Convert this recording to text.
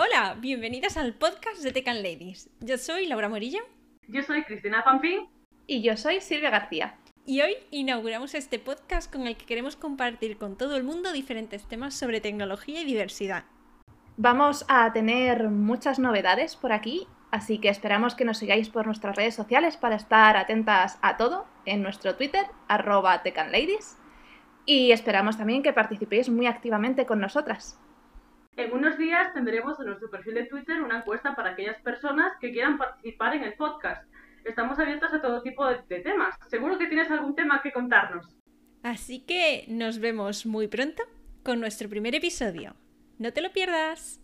Hola, bienvenidas al podcast de Tecan Ladies. Yo soy Laura Morillo. Yo soy Cristina Pampín. Y yo soy Silvia García. Y hoy inauguramos este podcast con el que queremos compartir con todo el mundo diferentes temas sobre tecnología y diversidad. Vamos a tener muchas novedades por aquí, así que esperamos que nos sigáis por nuestras redes sociales para estar atentas a todo en nuestro Twitter, arroba tecanladies, y esperamos también que participéis muy activamente con nosotras. En unos días tendremos en nuestro perfil de Twitter una encuesta para aquellas personas que quieran participar en el podcast. Estamos abiertos a todo tipo de, temas. Seguro que tienes algún tema que contarnos. Así que nos vemos muy pronto con nuestro primer episodio. No te lo pierdas.